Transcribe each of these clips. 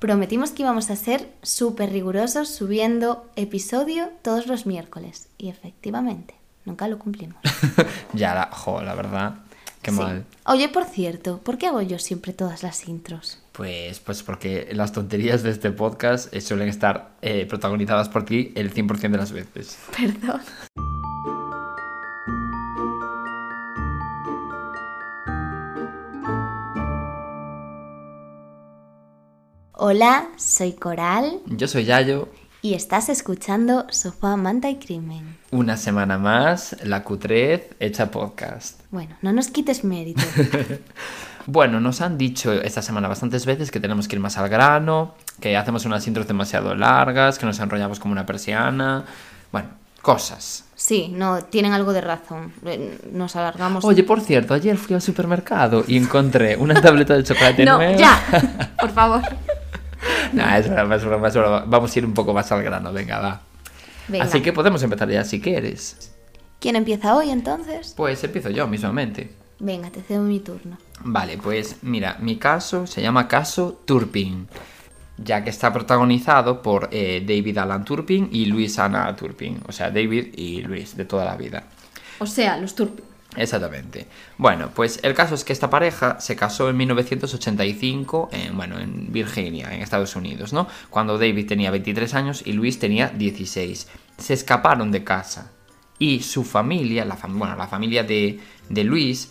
Prometimos que íbamos a ser súper rigurosos subiendo episodio todos los miércoles. Y efectivamente, nunca lo cumplimos. ya, la, jo, la verdad, qué Sí. mal. Oye, por cierto, ¿por qué hago yo siempre todas las intros? Pues, pues porque las tonterías de este podcast eh, suelen estar eh, protagonizadas por ti el 100% de las veces. Perdón. Hola, soy Coral Yo soy Yayo, y estás escuchando Sofá, Manta y Crimen. una semana más, la Q3 hecha podcast. Bueno, no nos quites mérito. Bueno, nos han dicho esta semana bastantes veces que tenemos que ir más al grano, que hacemos unas intros demasiado largas, que nos enrollamos como una persiana. Bueno, cosas. Sí, no, tienen algo de razón. Eh, Nos alargamos. Oye, por cierto, ayer fui al supermercado y encontré una tableta de chocolate no, nueva. ya, por favor. Nah, es broma, es broma, es broma. Vamos a ir un poco más al grano, venga, va. Venga. Así que podemos empezar ya si quieres. ¿Quién empieza hoy entonces? Pues empiezo yo mismamente. Venga, te cedo mi turno. Vale, pues mira, mi caso se llama caso Turpin, ya que está protagonizado por eh, David Alan Turpin y Luis Ana Turpin, o sea, David y Luis de toda la vida. O sea, los turpos. Exactamente. Bueno, pues el caso es que esta pareja se casó en 1985 en, bueno, en Virginia, en Estados Unidos, ¿no? Cuando David tenía 23 años y Luis tenía 16. Se escaparon de casa y su familia, la, bueno, la familia de, de Luis,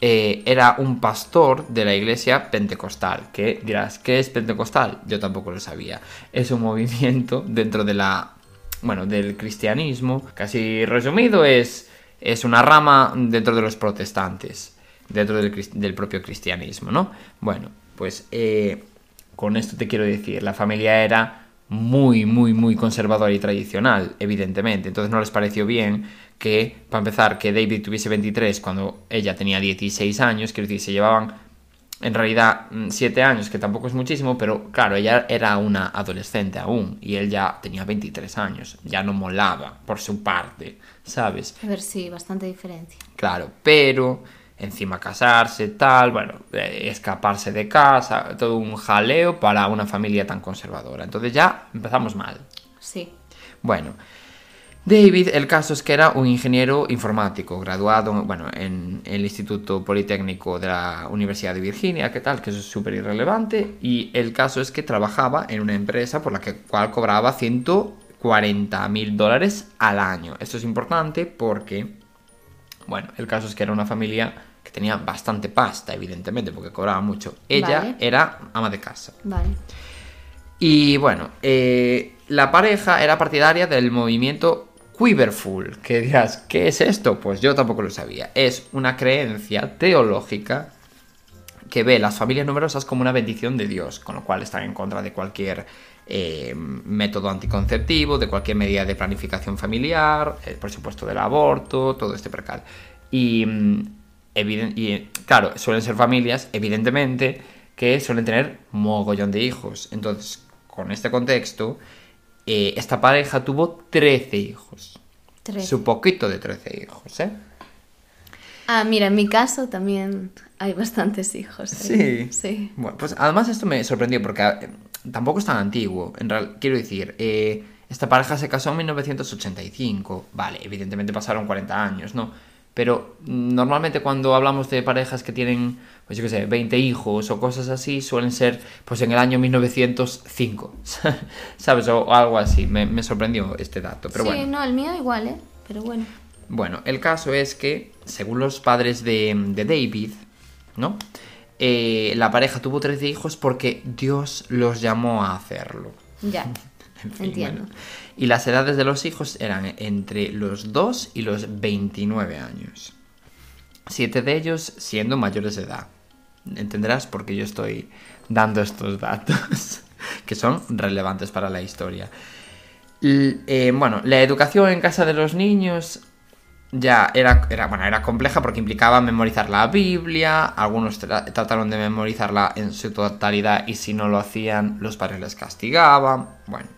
eh, era un pastor de la iglesia pentecostal. Que dirás, ¿qué es pentecostal? Yo tampoco lo sabía. Es un movimiento dentro de la bueno, del cristianismo. Casi resumido, es, es una rama dentro de los protestantes, dentro del, propio cristianismo, ¿no? Bueno, pues eh, con esto te quiero decir, la familia era muy, muy, muy conservadora y tradicional, evidentemente. Entonces no les pareció bien que, para empezar, que David tuviese 23 cuando ella tenía 16 años, quiero decir, se llevaban en realidad 7 años, que tampoco es muchísimo, pero claro, ella era una adolescente aún y él ya tenía 23 años, ya no molaba por su parte, ¿sabes? A ver, sí, bastante diferencia. Claro, pero encima casarse, tal, bueno, eh, escaparse de casa, todo un jaleo para una familia tan conservadora. Entonces ya empezamos mal. Sí. Bueno, David, el caso es que era un ingeniero informático, graduado bueno, en el Instituto Politécnico de la Universidad de Virginia, ¿qué tal? Que eso es súper irrelevante. Y el caso es que trabajaba en una empresa por la que, cual cobraba 140 mil dólares al año. Esto es importante porque, bueno, el caso es que era una familia que tenía bastante pasta, evidentemente, porque cobraba mucho. Ella Vale. era ama de casa. Vale. Y bueno, eh, la pareja era partidaria del movimiento Quiverful. Que dirás, ¿qué es esto? Pues yo tampoco lo sabía. Es una creencia teológica que ve las familias numerosas como una bendición de Dios, con lo cual están en contra de cualquier eh, método anticonceptivo, de cualquier medida de planificación familiar, eh, por supuesto del aborto, todo este percal. Y, mm, y, claro, suelen ser familias, evidentemente, que suelen tener mogollón de hijos. Entonces, con este contexto, eh, esta pareja tuvo 13 hijos. Su poquito de 13 hijos, ¿eh? Ah, mira, en mi caso también hay bastantes hijos. Sí. Sí. Bueno, pues además esto me sorprendió porque eh, tampoco es tan antiguo. En real, quiero decir, eh, esta pareja se casó en 1985. Vale, evidentemente pasaron 40 años, ¿no? Pero mm, normalmente cuando hablamos de parejas que tienen, pues yo qué sé, 20 hijos o cosas así, suelen ser pues en el año 1905, ¿sabes? O algo así. Me, me sorprendió este dato, pero sí, bueno. no, el mío igual, ¿eh? Pero bueno. Bueno, el caso es que, según los padres de, de David, ¿no? Eh, la pareja tuvo 13 hijos porque Dios los llamó a hacerlo. Ya. En fin, Entiendo. bueno. Y las edades de los hijos eran entre los 2 y los 29 años. Siete de ellos siendo mayores de edad. Entenderás por qué yo estoy dando estos datos, que son relevantes para la historia. Eh, bueno, la educación en casa de los niños ya era, era, bueno, era compleja porque implicaba memorizar la Biblia, algunos tra- trataron de memorizarla en su totalidad y si no lo hacían los padres les castigaban, bueno,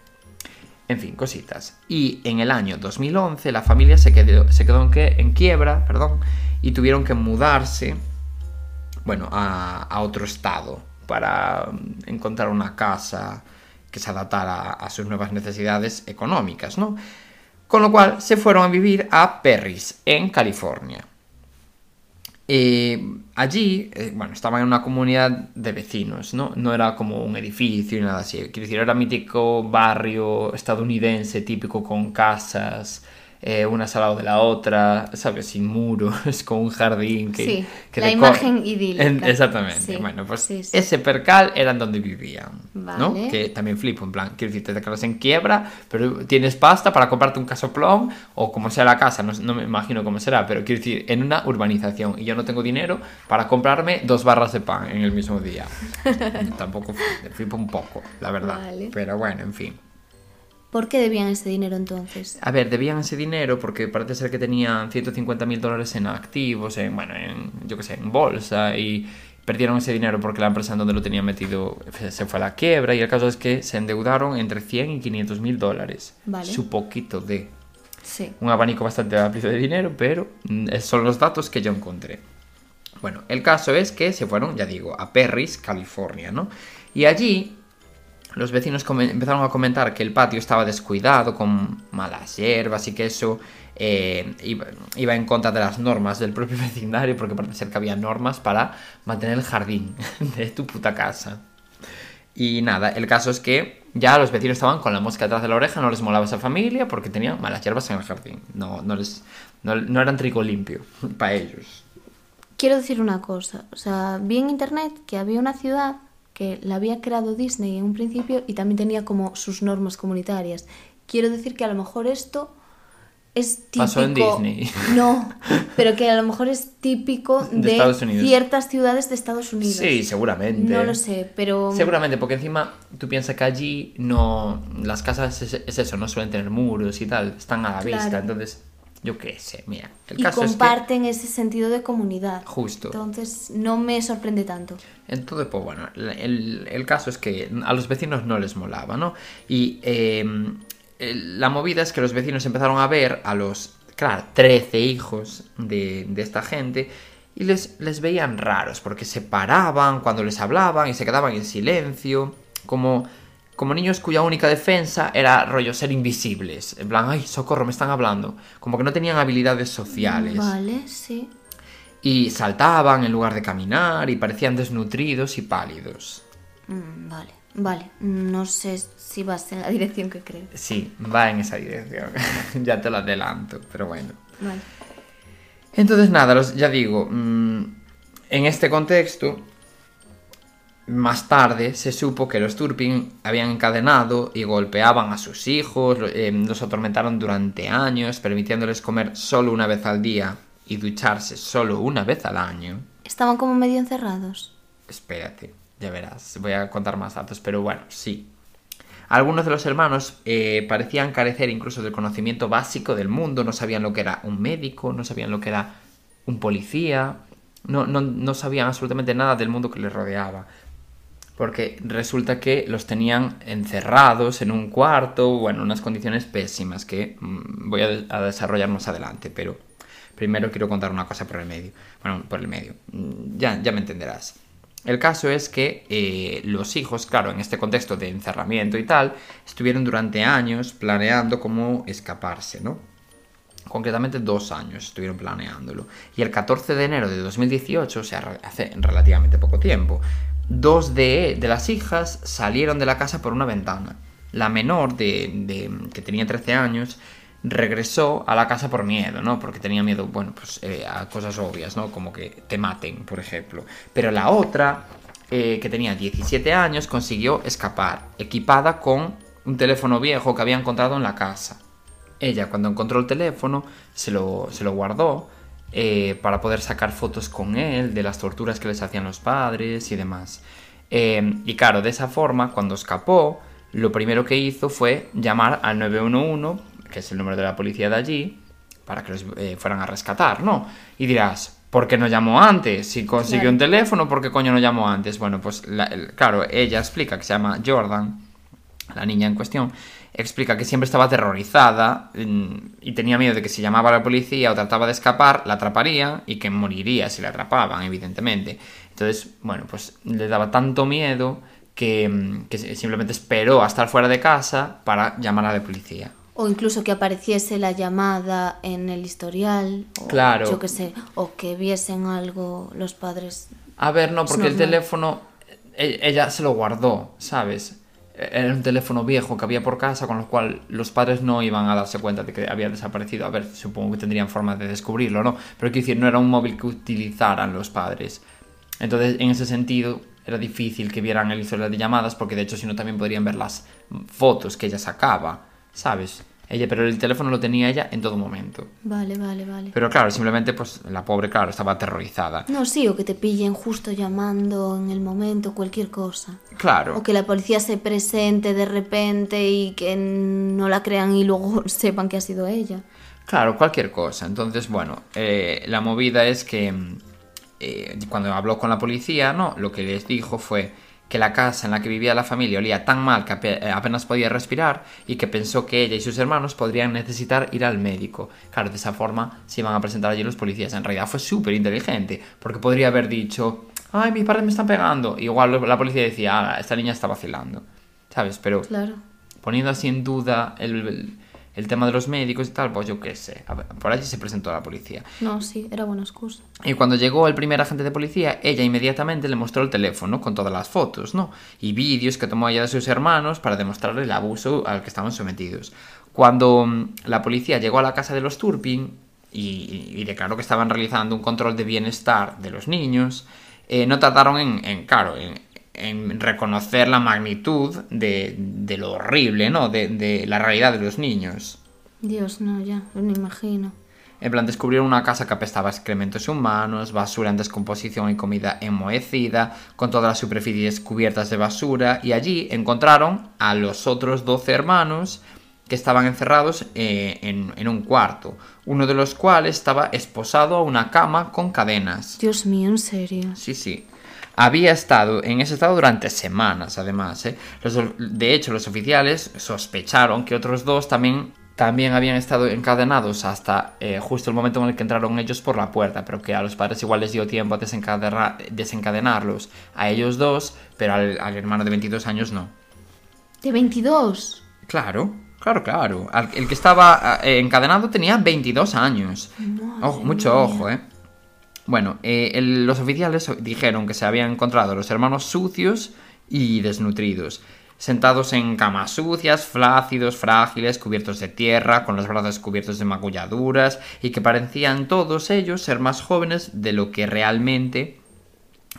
en fin, cositas. Y en el año 2011 la familia se quedó, se quedó en, en quiebra, perdón, y tuvieron que mudarse, bueno, a, otro estado, para mm, encontrar una casa que se adaptara a sus nuevas necesidades económicas, ¿no? Con lo cual se fueron a vivir a Perris, en California. Eh, allí, eh, bueno, estaban en una comunidad de vecinos, ¿no? No era como un edificio ni nada así. Quiero decir, era mítico barrio estadounidense típico con casas eh, una al lado de la otra, ¿sabes? Sin muros, con un jardín que... Sí, la imagen idílica. exactamente. bueno, pues ese percal era donde vivían, ¿no? Que también flipo, en plan, quiero decir, te declaras en quiebra, pero tienes pasta para comprarte un casoplón o como sea la casa, no, no me imagino cómo será, pero quiero decir, en una urbanización y yo no tengo dinero para comprarme dos barras de pan en el mismo día. Tampoco flipo un poco, la verdad. Pero bueno, en fin. ¿Por qué debían ese dinero entonces? A ver, debían ese dinero porque parece ser que tenían 150 mil dólares en activos, en, bueno, en, yo qué sé, en bolsa y perdieron ese dinero porque la empresa en donde lo tenían metido se fue a la quiebra y el caso es que se endeudaron entre 100 y 500 mil dólares. Vale. Su poquito de... Sí. Un abanico bastante amplio de dinero, pero mm, son los datos que yo encontré. Bueno, el caso es que se fueron, ya digo, a Perris, California, ¿no? Y allí los vecinos empezaron a comentar que el patio estaba descuidado, con malas hierbas y que eso eh, iba, en contra de las normas del propio vecindario, porque parece ser que había normas para mantener el jardín de tu puta casa. Y nada, el caso es que ya los vecinos estaban con la mosca detrás de la oreja, no les molaba esa familia porque tenían malas hierbas en el jardín. No, no, les, no, no eran trigo limpio para ellos. Quiero decir una cosa, o sea, vi en internet que había una ciudad que la había creado Disney en un principio y también tenía como sus normas comunitarias. Quiero decir que a lo mejor esto es típico. Pasó en Disney. No, pero que a lo mejor es típico de, ciertas ciudades de Estados Unidos. Sí, seguramente. No lo sé, pero. Seguramente, porque encima tú piensas que allí no. Las casas es, eso, no suelen tener muros y tal, están a la vista, entonces yo qué sé, mira. El y comparten ese sentido de comunidad. Justo. Entonces no me sorprende tanto. Entonces, pues bueno, el, el caso es que a los vecinos no les molaba, ¿no? Y em, la movida es que los vecinos empezaron a ver a los, claro, 13 hijos de, de esta gente y les, les veían raros porque se paraban cuando les hablaban y se quedaban en silencio, como como niños cuya única defensa era rollo ser invisibles. En plan, ay, socorro, me están hablando. Como que no tenían habilidades sociales. Vale, sí. Y saltaban en lugar de caminar y parecían desnutridos y pálidos. Mm, vale, vale. No sé si vas en la dirección que creo. Sí, va en esa dirección. ya te lo adelanto, pero bueno. Vale. Entonces, nada, ya digo, mm, en este contexto, más tarde se supo que los Turpin habían encadenado y golpeaban a sus hijos, eh, los atormentaron durante años, permitiéndoles comer solo una vez al día y ducharse solo una vez al año. Estaban como medio encerrados. Espérate, ya verás, voy a contar más datos, pero bueno, sí. Algunos de los hermanos eh, parecían carecer incluso del conocimiento básico del mundo, no sabían lo que era un médico, no sabían lo que era un policía, no, no, no sabían absolutamente nada del mundo que les rodeaba porque resulta que los tenían encerrados en un cuarto, bueno, en unas condiciones pésimas que mm, voy a, desarrollar más adelante, pero primero quiero contar una cosa por el medio. Bueno, por el medio, mm, ya, ya me entenderás. El caso es que eh, los hijos, claro, en este contexto de encerramiento y tal, estuvieron durante años planeando cómo escaparse, ¿no? Concretamente dos años estuvieron planeándolo. Y el 14 de enero de 2018, o sea, hace relativamente poco tiempo, Dos de, las hijas salieron de la casa por una ventana. La menor, de, que tenía 13 años, regresó a la casa por miedo, ¿no? Porque tenía miedo, bueno, pues eh, a cosas obvias, ¿no? Como que te maten, por ejemplo. Pero la otra, eh, que tenía 17 años, consiguió escapar, equipada con un teléfono viejo que había encontrado en la casa. Ella, cuando encontró el teléfono, se lo, se lo guardó eh, para poder sacar fotos con él de las torturas que les hacían los padres y demás. Eh, y claro, de esa forma, cuando escapó, lo primero que hizo fue llamar al 911, que es el número de la policía de allí, para que los eh, fueran a rescatar, ¿no? Y dirás, ¿por qué no llamó antes? Si consiguió un teléfono, ¿por qué coño no llamó antes? Bueno, pues claro, ella explica que se llama Jordan, la niña en cuestión, explica que siempre estaba aterrorizada mm, y tenía miedo de que si llamaba a la policía o trataba de escapar, la atraparían y que moriría si la atrapaban, evidentemente. Entonces, bueno, pues le daba tanto miedo que, mm, que simplemente esperó a estar fuera de casa para llamar a la policía. O incluso que apareciese la llamada en el historial. O, Claro. Yo qué sé. O que viesen algo los padres. A ver, no, porque el teléfono e- ella se lo guardó, ¿sabes? Era un teléfono viejo que había por casa, con lo cual los padres no iban a darse cuenta de que había desaparecido. A ver, supongo que tendrían forma de descubrirlo, ¿no? Pero quiero decir, no era un móvil que utilizaran los padres. Entonces, en ese sentido, era difícil que vieran el historial de llamadas, porque de hecho, si no, también podrían ver las fotos que ella sacaba, ¿sabes? Ella, pero el teléfono lo tenía ella en todo momento. Vale, vale, vale. Pero claro, simplemente, pues la pobre, claro, estaba aterrorizada. No, sí, o que te pillen justo llamando en el momento, cualquier cosa. Claro. O que la policía se presente de repente y que no la crean y luego sepan que ha sido ella. Claro, cualquier cosa. Entonces, bueno, eh, la movida es que mm, eh, cuando habló con la policía, no, lo que les dijo fue que la casa en la que vivía la familia olía tan mal que eh, apenas podía respirar y que pensó que ella y sus hermanos podrían necesitar ir al médico. Claro, de esa forma se iban a presentar allí los policías. En realidad fue súper inteligente, porque podría haber dicho, ay, mis padres me están pegando. Igual la policía decía, ah, esta niña está vacilando. ¿Sabes? Pero Claro. poniendo así en duda el, el- el tema de los médicos y tal, pues yo qué sé. A ver, por allí se presentó a la policía. No, sí, era buena excusa. Y cuando llegó el primer agente de policía, ella inmediatamente le mostró el teléfono con todas las fotos, ¿no? Y vídeos que tomó ella de sus hermanos para demostrarle el abuso al que estaban sometidos. Cuando mm, la policía llegó a la casa de los Turpin y, y declaró que estaban realizando un control de bienestar de los niños, eh, no tardaron en, en, claro, en, en reconocer la magnitud de, de lo horrible, ¿no? De, de la realidad de los niños. Dios, no, ya, no me imagino. En plan, descubrieron una casa que apestaba excrementos humanos, basura en descomposición y comida enmohecida, con todas las superficies cubiertas de basura, y allí encontraron a los otros 12 hermanos que estaban encerrados eh, en, en un cuarto, uno de los cuales estaba esposado a una cama con cadenas. Dios mío, en serio. Sí, sí. Había estado en ese estado durante semanas, además. ¿eh? Los- de hecho, los oficiales sospecharon que otros dos también, también habían estado encadenados hasta eh, justo el momento en el que entraron ellos por la puerta, pero que a los padres igual les dio tiempo a desencadena- desencadenarlos a ellos dos, pero al, al hermano de 22 años no. De 22. Claro, claro, claro. Al- el que estaba eh, encadenado tenía 22 años. Ojo, mucho ojo, ¿eh? Bueno, eh, los oficiales dijeron que se habían encontrado los hermanos sucios y desnutridos, sentados en camas sucias, flácidos, frágiles, cubiertos de tierra, con los brazos cubiertos de magulladuras, y que parecían todos ellos ser más jóvenes de lo que realmente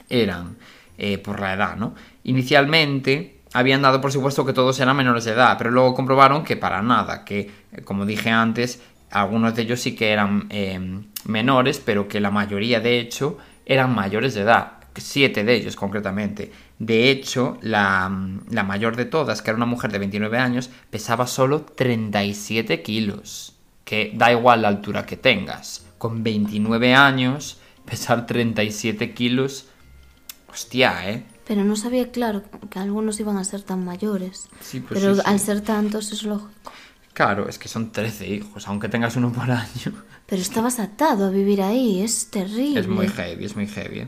eran eh, por la edad, ¿no? Inicialmente habían dado por supuesto que todos eran menores de edad, pero luego comprobaron que para nada, que eh, como dije antes, algunos de ellos sí que eran eh, menores, pero que la mayoría de hecho eran mayores de edad, siete de ellos concretamente. De hecho, la, la mayor de todas, que era una mujer de 29 años, pesaba solo 37 kilos, que da igual la altura que tengas. Con 29 años, pesar 37 kilos Hostia, ¿eh? Pero no sabía, claro, que algunos iban a ser tan mayores. Sí, pues Pero sí, sí. al ser tantos es lógico. Claro, es que son 13 hijos, aunque tengas uno por año. Pero estabas atado a vivir ahí, es terrible. Es muy heavy, es muy heavy.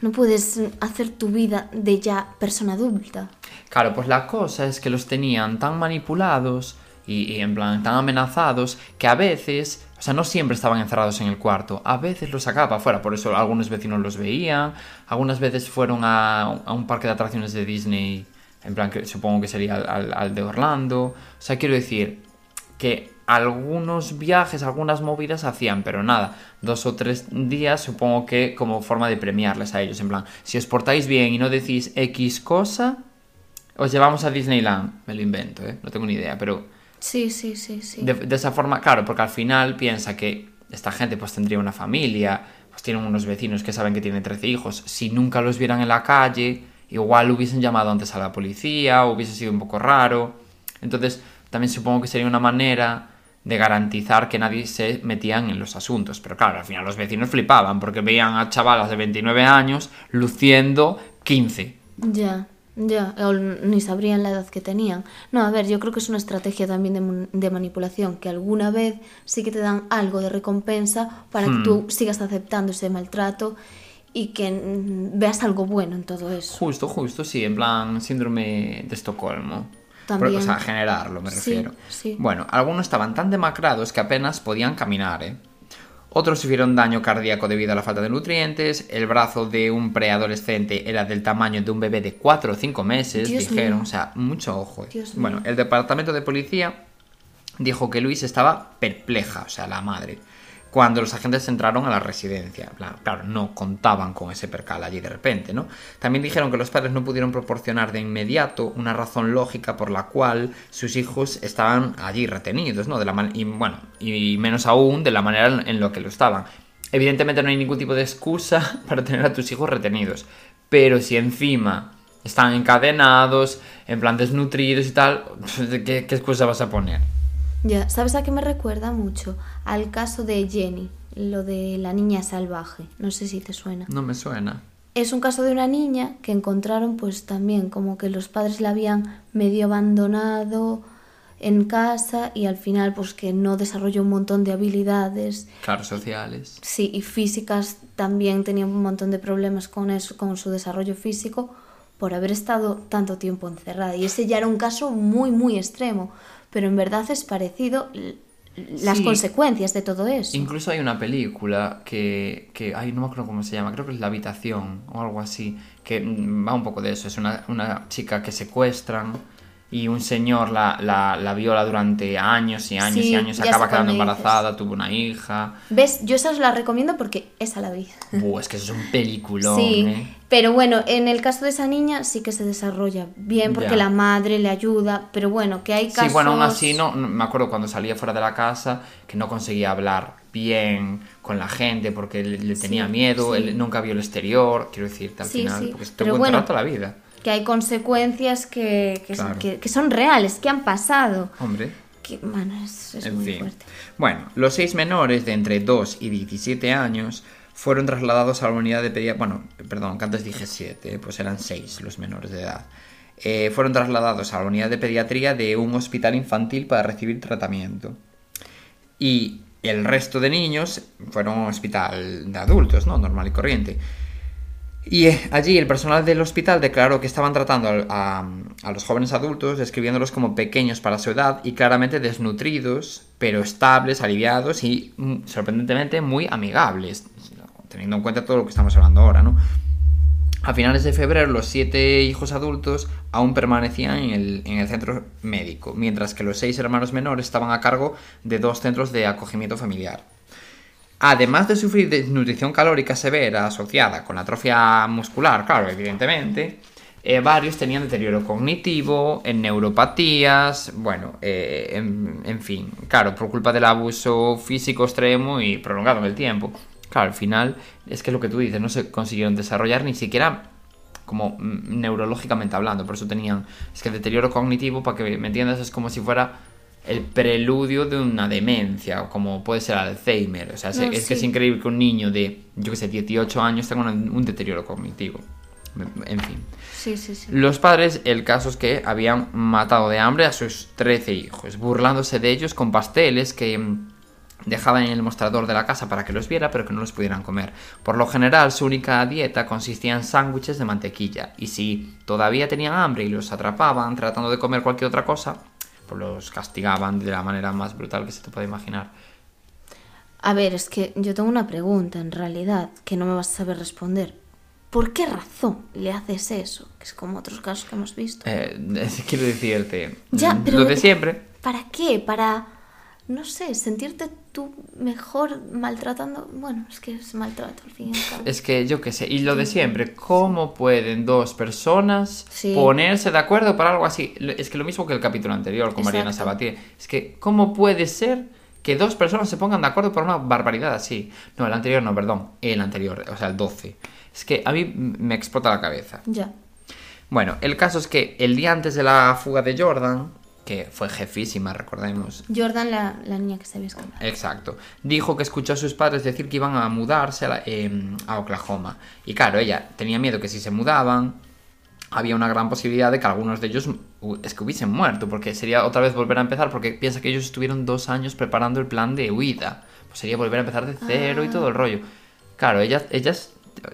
No puedes hacer tu vida de ya persona adulta. Claro, pues la cosa es que los tenían tan manipulados y, y en plan tan amenazados que a veces, o sea, no siempre estaban encerrados en el cuarto, a veces los sacaba para afuera, por eso algunos vecinos los veían, algunas veces fueron a, a un parque de atracciones de Disney, en plan que supongo que sería al, al- al de Orlando, o sea, quiero decir que algunos viajes, algunas movidas hacían, pero nada, dos o tres días supongo que como forma de premiarles a ellos, en plan, si os portáis bien y no decís X cosa, os llevamos a Disneyland, me lo invento, ¿eh? no tengo ni idea, pero Sí, sí, sí, sí. de, de esa forma, claro, porque al final piensa que esta gente pues tendría una familia, pues tienen unos vecinos que saben que tienen 13 hijos, si nunca los vieran en la calle, igual hubiesen llamado antes a la policía, hubiese sido un poco raro, entonces también supongo que sería una manera de garantizar que nadie se metían en los asuntos, pero claro, al final los vecinos flipaban porque veían a chavalas de 29 años luciendo 15. Ya. Ya, o ni sabrían la edad que tenían. No, a ver, yo creo que es una estrategia también de, de manipulación, que alguna vez sí que te dan algo de recompensa para que tú sigas aceptando ese maltrato y que mm, veas algo bueno en todo eso. Justo, justo, sí, en plan síndrome de Estocolmo. También. O sea, generarlo, me refiero. sí. Bueno, algunos estaban tan demacrados que apenas podían caminar, ¿eh? Otros sufrieron daño cardíaco debido a la falta de nutrientes. El brazo de un preadolescente era del tamaño de un bebé de 4 o 5 meses, Dios dijeron. mío. O sea, mucho ojo. ¿eh? Bueno, mío. el departamento de policía dijo que Luis estaba perpleja, o sea, la madre, cuando los agentes entraron a la residencia. Claro, no contaban con ese percal allí de repente, ¿no? También dijeron que los padres no pudieron proporcionar de inmediato una razón lógica por la cual sus hijos estaban allí retenidos, ¿no? De la y bueno, y menos aún de la manera en- lo que lo estaban. Evidentemente no hay ningún tipo de excusa para tener a tus hijos retenidos, pero si encima están encadenados, en plan desnutridos y tal, ¿qué, qué excusa vas a poner? Ya, ¿sabes a qué me recuerda mucho? Al caso de Jenny, lo de la niña salvaje. No sé si te suena. No me suena. Es un caso de una niña que encontraron pues también como que los padres la habían medio abandonado en casa y al final pues que no desarrolló un montón de habilidades. Claro, sociales. Sí, y físicas también tenía un montón de problemas con eso, con su desarrollo físico por haber estado tanto tiempo encerrada. Y ese ya era un caso muy, muy extremo. Pero en verdad es parecido las Sí. consecuencias de todo eso. Incluso hay una película que, que ay, no me acuerdo cómo se llama, creo que es La Habitación o algo así, que mm, va un poco de eso. Es una, una chica que secuestran y un señor la, la, la viola durante años y años Sí, y años, acaba quedando embarazada, tuvo una hija. ¿Ves? Yo esas las recomiendo porque esa la vi. Buah, es que eso es un peliculón, Sí, ¿eh? pero bueno, en el caso de esa niña sí que se desarrolla bien porque Ya. la madre le ayuda, pero bueno, que hay casos... Sí, bueno, aún así, no, me acuerdo cuando salía fuera de la casa que no conseguía hablar bien con la gente porque le, le tenía Sí, miedo, sí. él nunca vio el exterior, quiero decirte, al Sí, final, sí, porque cuenta bueno, toda la vida. Que hay consecuencias que, que, son- Claro. que- que son reales, que han pasado. Hombre. Que, bueno, es, es En muy fin. fuerte. Bueno, los seis menores de entre 2 y 17 años fueron trasladados a la unidad de pediatría. Bueno, perdón, que antes dije 7, pues eran 6 los menores de edad. Eh, fueron trasladados a la unidad de pediatría de un hospital infantil para recibir tratamiento. Y el resto de niños fueron a un hospital de adultos, ¿no? Normal y corriente. Y allí el personal del hospital declaró que estaban tratando a, los jóvenes adultos, describiéndolos como pequeños para su edad y claramente desnutridos, pero estables, aliviados y mm, sorprendentemente muy amigables, teniendo en cuenta todo lo que estamos hablando ahora. A finales de febrero, los siete hijos adultos aún permanecían en el centro médico, mientras que los seis hermanos menores estaban a cargo de dos centros de acogimiento familiar. Además de sufrir desnutrición calórica severa asociada con atrofia muscular, claro, evidentemente, eh, varios tenían deterioro cognitivo, en neuropatías, bueno, eh, en, en fin, claro, por culpa del abuso físico extremo y prolongado en el tiempo. Claro, al final es que lo que tú dices, no se consiguieron desarrollar ni siquiera como mm, neurológicamente hablando, por eso tenían, es que el deterioro cognitivo, para que me entiendas, es como si fuera el preludio de una demencia, como puede ser Alzheimer, o sea, es, No, es que es increíble que un niño de, yo que sé, 18 años tenga un, un deterioro cognitivo, en fin. Sí, sí, sí. Los padres, el caso es que habían matado de hambre a sus 13 hijos, burlándose de ellos con pasteles que mm, dejaban en el mostrador de la casa para que los viera, pero que no los pudieran comer. Por lo general, su única dieta consistía en sándwiches de mantequilla, y si todavía tenían hambre y los atrapaban tratando de comer cualquier otra cosa, pues los castigaban de la manera más brutal que se te puede imaginar. A ver, es que yo tengo una pregunta en realidad que no me vas a saber responder. ¿Por qué razón le haces eso? Que es como otros casos que hemos visto. Eh, quiero decirte, Ya, pero- lo de siempre. ¿Para qué? Para, no sé, sentirte tú mejor maltratando. Bueno, es que es maltrato al fin y al cabo. Es que yo qué sé, y lo de siempre, ¿cómo pueden dos personas Sí. ponerse de acuerdo para algo así? Es que lo mismo que el capítulo anterior con Mariana. Sabatier. Es que, ¿cómo puede ser que dos personas se pongan de acuerdo por una barbaridad así? No, el anterior no, perdón, el anterior, o sea, el 12. Es que a mí me explota la cabeza. Ya. Bueno, el caso es que el día antes de la fuga de Jordan, que fue jefísima, recordemos, Jordan, la, la niña que se había escapado. Exacto. Dijo que escuchó a sus padres decir que iban a mudarse a, la- em, a Oklahoma. Y claro, ella tenía miedo que si se mudaban había una gran posibilidad de que algunos de ellos es que hubiesen muerto, porque sería otra vez volver a empezar, porque piensa que ellos estuvieron dos años preparando el plan de huida. Pues sería volver a empezar de cero y todo el rollo. Claro, ellas, ellas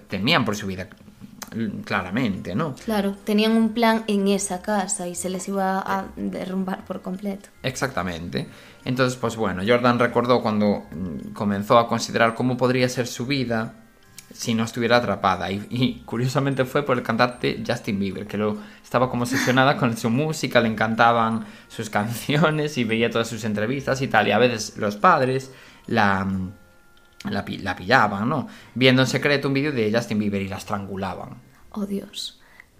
temían por su vida, claramente, ¿no? Claro, tenían un plan en esa casa y se les iba a derrumbar por completo. Exactamente. Entonces, pues bueno, Jordan recordó cuando mm, comenzó a considerar cómo podría ser su vida si no estuviera atrapada. Y, y curiosamente fue por el cantante Justin Bieber, que lo estaba como obsesionada con su música, le encantaban sus canciones y veía todas sus entrevistas y tal. Y a veces los padres la, mm, la, la pillaban, ¿no? Viendo en secreto un vídeo de Justin Bieber y la estrangulaban. Oh Dios.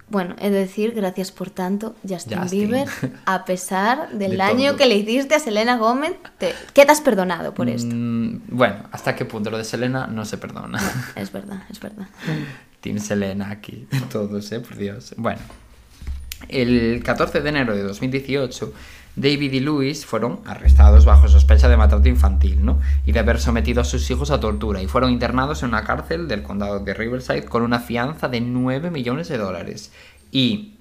Bueno, he de decir, gracias por tanto, Justin, Justin. Bieber, a pesar del De todo. que le hiciste a Selena Gómez, te quedas perdonado por esto. Mm, bueno, ¿hasta qué punto lo de Selena no se perdona? Es verdad, es verdad. Team Selena aquí, todos, ¿eh? Por Dios. Bueno, el 14 de enero de 2018, David y Louis fueron arrestados bajo sospecha de maltrato infantil, ¿no? Y de haber sometido a sus hijos a tortura y fueron internados en una cárcel del condado de Riverside con una fianza de 9 millones de dólares. Y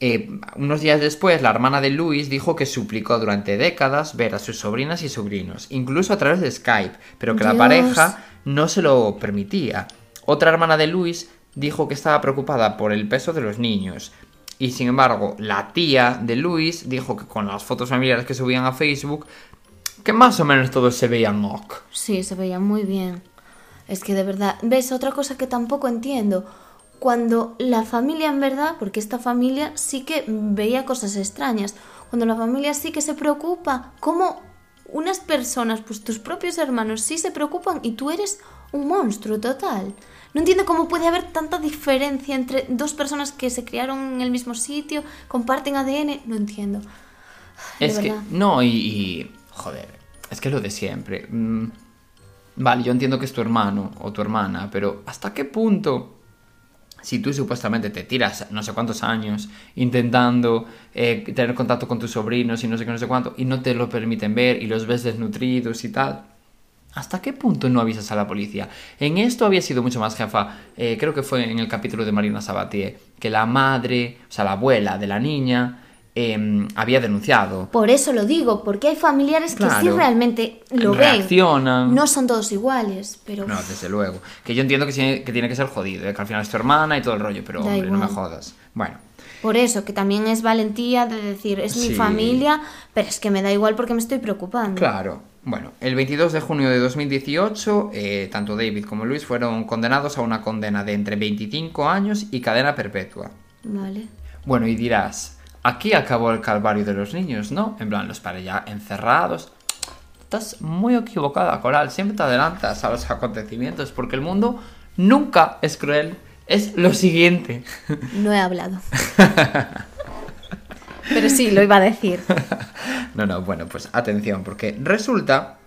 eh, unos días después, la hermana de Louis dijo que suplicó durante décadas ver a sus sobrinas y sobrinos, incluso a través de Skype, pero que la pareja no se lo permitía. Otra hermana de Louis dijo que estaba preocupada por el peso de los niños. Y sin embargo, la tía de Louis dijo que con las fotos familiares que subían a Facebook, que más o menos todos se veían ok. Sí, se veía muy bien. Es que de verdad, ves otra cosa que tampoco entiendo. Cuando la familia en verdad, porque esta familia sí que veía cosas extrañas, cuando la familia sí que se preocupa, ¿cómo unas personas, pues tus propios hermanos, sí se preocupan y tú eres un monstruo total? No entiendo cómo puede haber tanta diferencia entre dos personas que se criaron en el mismo sitio, comparten ADN, no entiendo. De Es que, no, y, y, Joder, es que lo de siempre. Mm, vale, yo entiendo que es tu hermano o tu hermana, pero ¿hasta qué punto? Si tú supuestamente te tiras no sé cuántos años intentando eh, tener contacto con tus sobrinos y no sé qué, no sé cuánto, y no te lo permiten ver y los ves desnutridos y tal, ¿Hasta qué punto no avisas a la policía? En esto había sido mucho más jefa, eh, creo que fue en el capítulo de Marina Sabatier, que la madre, o sea, la abuela de la niña, eh, había denunciado. Por eso lo digo, porque hay familiares que sí realmente lo ven. Reaccionan. No son todos iguales, pero No, desde luego. Que yo entiendo que tiene que, tiene que ser jodido, ¿eh? que al final es tu hermana y todo el rollo, pero Da hombre, no me jodas. Bueno, por eso que también es valentía de decir, es mi Sí. familia, pero es que me da igual porque me estoy preocupando. claro. Bueno, el 22 de junio de 2018, eh, tanto David como Luis fueron condenados a una condena de entre 25 años y cadena perpetua. Vale. Bueno, y dirás, aquí acabó el calvario de los niños, ¿no? En plan, los padres ya encerrados. Estás muy equivocada, Coral. Siempre te adelantas a los acontecimientos porque el mundo nunca es cruel. Es lo siguiente. No he hablado. pero sí, lo iba a decir. No, no, bueno, pues atención, porque resulta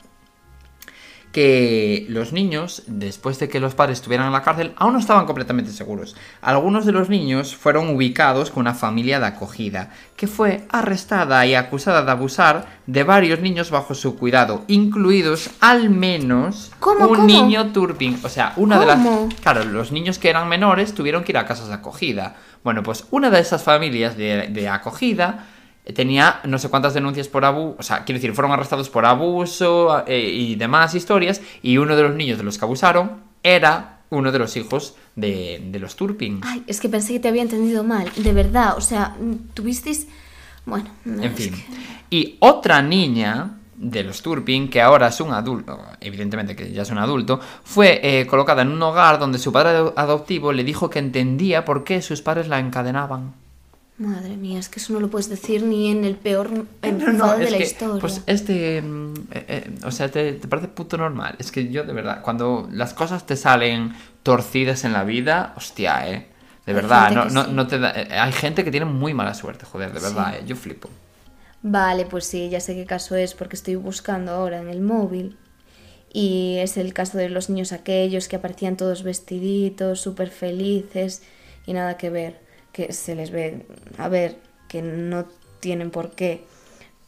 que los niños, después de que los padres estuvieran en la cárcel, aún no estaban completamente seguros. Algunos de los niños fueron ubicados con una familia de acogida, que fue arrestada y acusada de abusar de varios niños bajo su cuidado, incluidos al menos ¿Cómo, un cómo? niño turping. O sea, una de las... Claro, los niños que eran menores tuvieron que ir a casas de acogida. Bueno, pues una de esas familias de, de acogida tenía no sé cuántas denuncias por abuso, o sea, quiero decir, fueron arrestados por abuso eh, y demás historias, y uno de los niños de los que abusaron era uno de los hijos de, de los Turpin. Ay, es que pensé que te había entendido mal. De verdad, o sea, tuvisteis... Bueno, no, En fin. que- Y otra niña de los Turpin, que ahora es un adulto, evidentemente que ya es un adulto, fue eh, colocada en un hogar donde su padre ado- adoptivo le dijo que entendía por qué sus padres la encadenaban. Madre mía, es que eso no lo puedes decir ni en el peor enfado no, de la que, historia. Pues este. mm, eh, eh, o sea, te, te parece puto normal. Es que yo, de verdad, cuando las cosas te salen torcidas en la vida, hostia, eh. De Hay verdad, no, no, sí. no te da- eh, hay gente que tiene muy mala suerte, joder, de verdad, Sí. eh, yo flipo. Vale, pues sí, ya sé qué caso es porque estoy buscando ahora en el móvil. Y es el caso de los niños aquellos que aparecían todos vestiditos, súper felices y nada que ver, que se les ve, a ver, que no tienen por qué.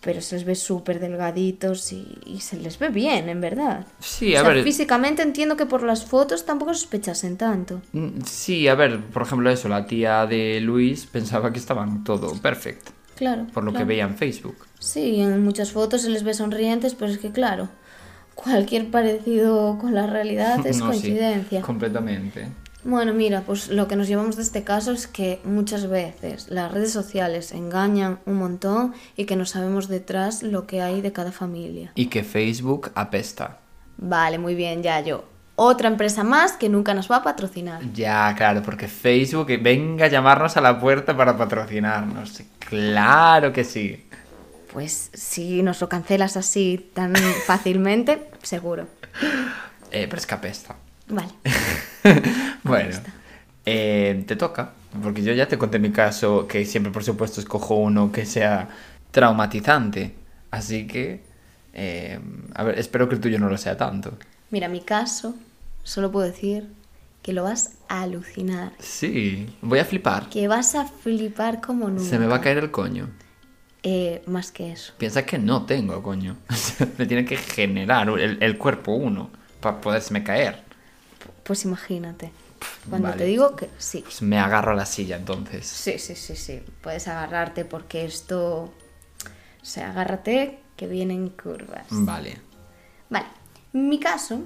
pero se les ve súper delgaditos y, y se les ve bien, en verdad. Sí, O a sea, ver. físicamente entiendo que por las fotos tampoco sospechasen tanto. Mm, Sí, a ver, por ejemplo, eso, la tía de Luis pensaba que estaban todo perfecto, Claro. por lo claro. que veía en Facebook. Sí, en muchas fotos se les ve sonrientes, pero es que claro, cualquier parecido con la realidad es No, sí, coincidencia. completamente. Bueno, mira, pues lo que nos llevamos de este caso es que muchas veces las redes sociales engañan un montón y que no sabemos detrás lo que hay de cada familia. Y que Facebook apesta. Vale, muy bien, ya yo. Otra empresa más que nunca nos va a patrocinar. Ya, claro, porque Facebook venga a llamarnos a la puerta para patrocinarnos. Claro que sí. Pues si nos lo cancelas así tan fácilmente, seguro. Eh, pero es que apesta. Vale. Bueno, eh, te toca, porque yo ya te conté mi caso, que siempre por supuesto escojo uno que sea traumatizante. Así que, eh, a ver, espero que el tuyo no lo sea tanto. Mira, mi caso, solo puedo decir que lo vas a alucinar. Sí, voy a flipar. Que vas a flipar como nunca. Se me va a caer el coño. Eh, más que eso. Piensa que no tengo coño. me tiene que generar el, el cuerpo uno para podérseme caer. Pues imagínate. Cuando Vale. te digo que sí. Pues me agarro a la silla entonces. Sí, sí, sí, sí. Puedes agarrarte porque esto... O sea, agárrate que vienen curvas. Vale. Vale. Mi caso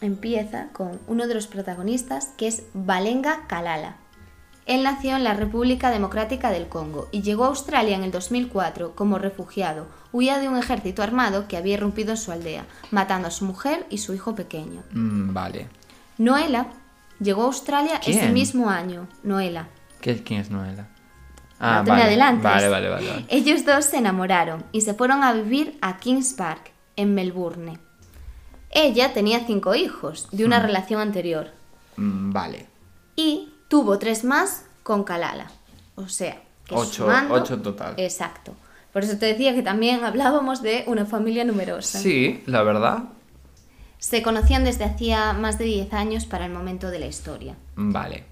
empieza con uno de los protagonistas que es Balenga Kalala. Él nació en la República Democrática del Congo y llegó a Australia en el 2004 como refugiado. Huía de un ejército armado que había irrumpido en su aldea, matando a su mujer y su hijo pequeño. Mm, vale. Noela llegó a Australia ese mismo año. Noela. ¿Qué- ¿Quién es Noela? no te me adelantes. Ah, Vale, vale, vale. vale. Ellos dos se enamoraron y se fueron a vivir a Kings Park, en Melbourne. Ella tenía cinco hijos de una relación anterior Mm, vale. y tuvo tres más con Kalala. O sea, que Ocho- sumando- ocho en total. Exacto. Por eso te decía que también hablábamos de una familia numerosa. Sí, la verdad. Se conocían desde hacía más de 10 años para el momento de la historia, Vale.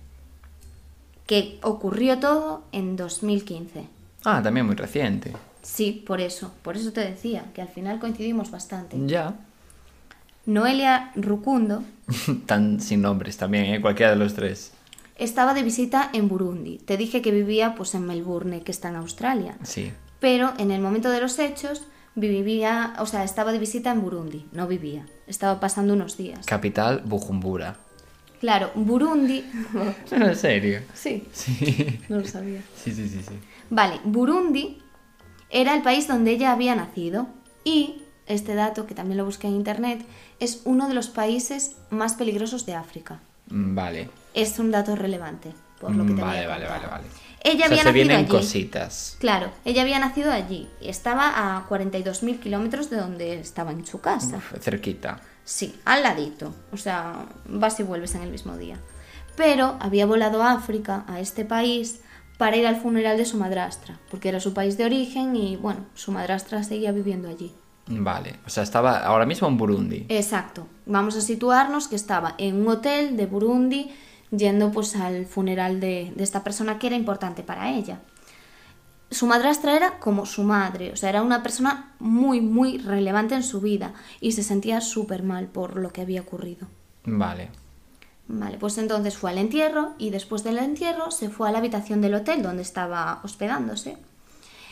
que ocurrió todo en 2015. Ah, también muy reciente. Sí, por eso, por eso te decía, que al final coincidimos bastante. Ya. Noelia Rukundo Tan sin nombres también, ¿eh? Cualquiera de los tres. estaba de visita en Burundi. Te dije que vivía pues en Melbourne, que está en Australia. Sí. Pero en el momento de los hechos vivía, o sea, estaba de visita en Burundi, no vivía. Estaba pasando unos días. Capital, Bujumbura. Claro, Burundi. ¿En serio? sí, Sí. no lo sabía. Sí, sí, sí, sí. Vale, Burundi era el país donde ella había nacido y este dato, que también lo busqué en internet, es uno de los países más peligrosos de África. Mm, Vale. Es un dato relevante, por lo que Mm, Vale, vale, vale, vale. Ella o sea, había se nacido vienen allí. cositas. Claro, ella había nacido allí y estaba a 42.000 kilómetros de donde estaba en su casa. Uf, cerquita. Sí, al ladito. O sea, vas y vuelves en el mismo día. Pero había volado a África, a este país, para ir al funeral de su madrastra, porque era su país de origen y, bueno, su madrastra seguía viviendo allí. Vale. O sea, estaba ahora mismo en Burundi. Exacto. Vamos a situarnos que estaba en un hotel de Burundi yendo pues al funeral de, de esta persona que era importante para ella. Su madrastra era como su madre, o sea, era una persona muy, muy relevante en su vida y se sentía súper mal por lo que había ocurrido. Vale. Vale, pues entonces fue al entierro y después del entierro se fue a la habitación del hotel donde estaba hospedándose.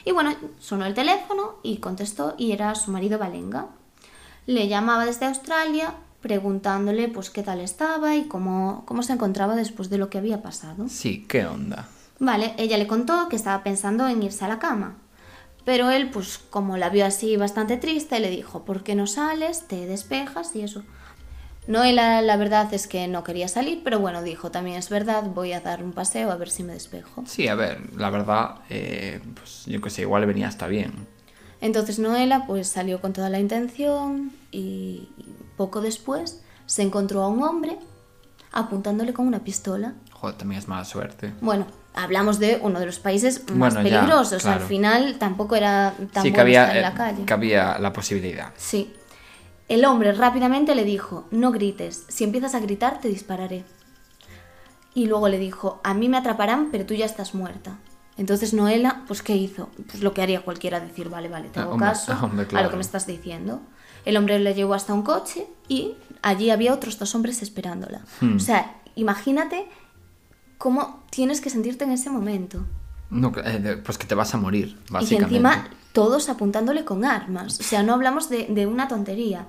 Y bueno, sonó el teléfono y contestó y era su marido Valenga. Le llamaba desde Australia preguntándole pues qué tal estaba y cómo, cómo se encontraba después de lo que había pasado. Sí, ¿qué onda? Vale, ella le contó que estaba pensando en irse a la cama. Pero él, pues como la vio así bastante triste, le dijo, ¿por qué no sales? Te despejas y eso. Noela, la verdad es que no quería salir, pero bueno, dijo, también es verdad, voy a dar un paseo a ver si me despejo. Sí, a ver, la verdad, eh, pues yo qué sé, igual le venía hasta bien. Entonces Noela pues salió con toda la intención y poco después se encontró a un hombre apuntándole con una pistola. Joder, también es mala suerte. Bueno, hablamos de uno de los países más Bueno, ya, peligrosos. claro. Al final tampoco era tan sí, bueno estar en la eh, calle. que había la posibilidad. Sí. El hombre rápidamente le dijo, no grites, si empiezas a gritar te dispararé. Y luego le dijo, a mí me atraparán, pero tú ya estás muerta. Entonces Noela, pues ¿qué hizo? Pues lo que haría cualquiera, decir, vale, vale, te Ah, hago hombre, caso hombre, a lo claro. que me estás diciendo. El hombre le llevó hasta un coche y allí había otros dos hombres esperándola. Hmm. O sea, imagínate cómo tienes que sentirte en ese momento. No, eh, pues que te vas a morir, Y básicamente. encima todos apuntándole con armas. O sea, no hablamos de, de una tontería.